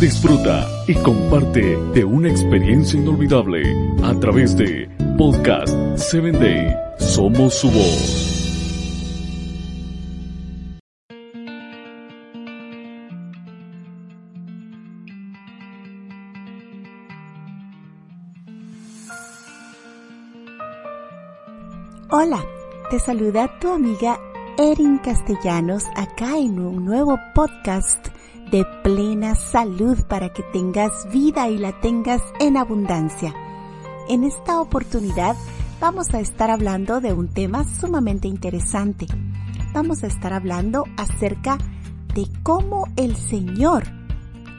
Disfruta y comparte de una experiencia inolvidable a través de Podcast 7 Day. Somos su voz. Hola, te saluda tu amiga Erin Castellanos acá en un nuevo podcast de plena salud para que tengas vida y la tengas en abundancia. En esta oportunidad vamos a estar hablando de un tema sumamente interesante. Vamos a estar hablando acerca de cómo el Señor,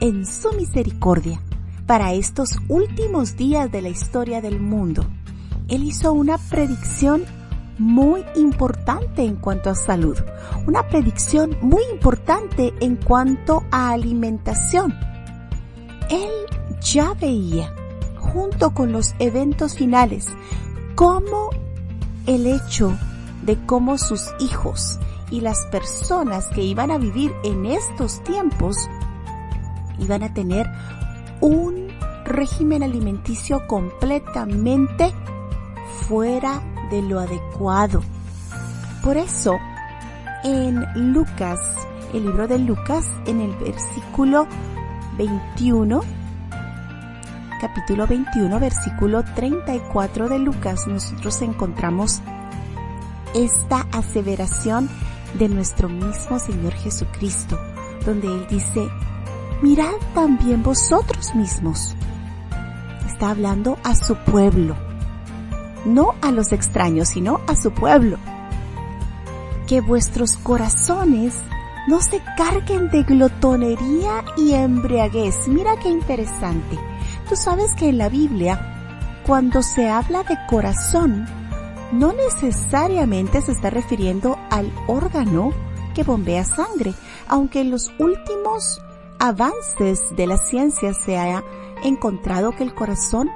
en su misericordia, para estos últimos días de la historia del mundo, Él hizo una predicción muy importante en cuanto a salud, una predicción muy importante en cuanto a alimentación. Él ya veía, junto con los eventos finales, cómo el hecho de cómo sus hijos y las personas que iban a vivir en estos tiempos iban a tener un régimen alimenticio completamente fuera de lo adecuado. Por eso, en Lucas, el libro de Lucas, en el versículo 21, capítulo 21, versículo 34 de Lucas, nosotros encontramos esta aseveración de nuestro mismo Señor Jesucristo, donde Él dice, mirad también vosotros mismos. Está hablando a su pueblo no a los extraños, sino a su pueblo. Que vuestros corazones no se carguen de glotonería y embriaguez. Mira qué interesante. Tú sabes que en la Biblia, cuando se habla de corazón, no necesariamente se está refiriendo al órgano que bombea sangre, aunque en los últimos avances de la ciencia se haya encontrado que el corazón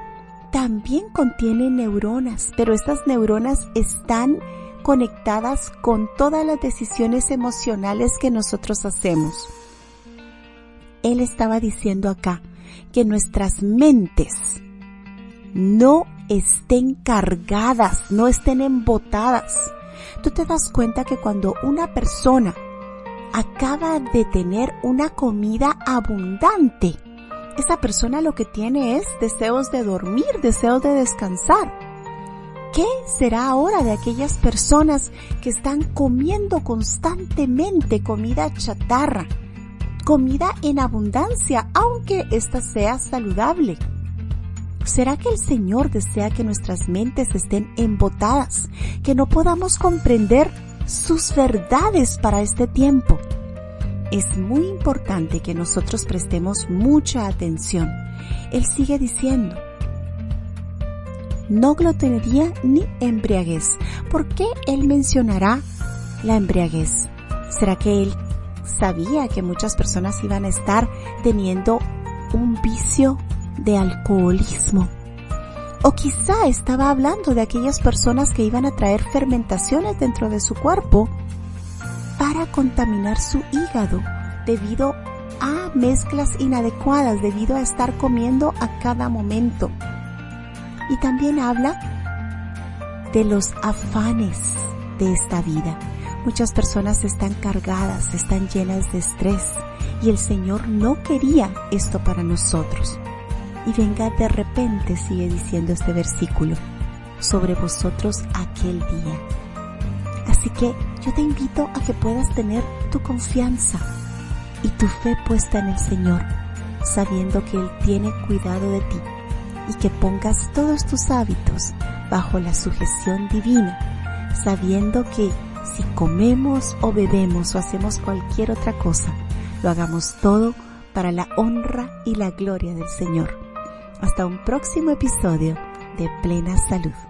también contiene neuronas, pero estas neuronas están conectadas con todas las decisiones emocionales que nosotros hacemos. Él estaba diciendo acá que nuestras mentes no estén cargadas, no estén embotadas. Tú te das cuenta que cuando una persona acaba de tener una comida abundante, esa persona lo que tiene es deseos de dormir, deseos de descansar. ¿Qué será ahora de aquellas personas que están comiendo constantemente comida chatarra? Comida en abundancia, aunque ésta sea saludable. ¿Será que el Señor desea que nuestras mentes estén embotadas, que no podamos comprender sus verdades para este tiempo? Es muy importante que nosotros prestemos mucha atención. Él sigue diciendo, no glotonería ni embriaguez. ¿Por qué él mencionará la embriaguez? ¿Será que él sabía que muchas personas iban a estar teniendo un vicio de alcoholismo? O quizá estaba hablando de aquellas personas que iban a traer fermentaciones dentro de su cuerpo para contaminar su hígado debido a mezclas inadecuadas, debido a estar comiendo a cada momento. Y también habla de los afanes de esta vida. Muchas personas están cargadas, están llenas de estrés y el Señor no quería esto para nosotros. Y venga de repente, sigue diciendo este versículo, sobre vosotros aquel día Así que yo te invito a que puedas tener tu confianza y tu fe puesta en el Señor, sabiendo que Él tiene cuidado de ti y que pongas todos tus hábitos bajo la sujeción divina, sabiendo que si comemos o bebemos o hacemos cualquier otra cosa, lo hagamos todo para la honra y la gloria del Señor. Hasta un próximo episodio de Plena Salud.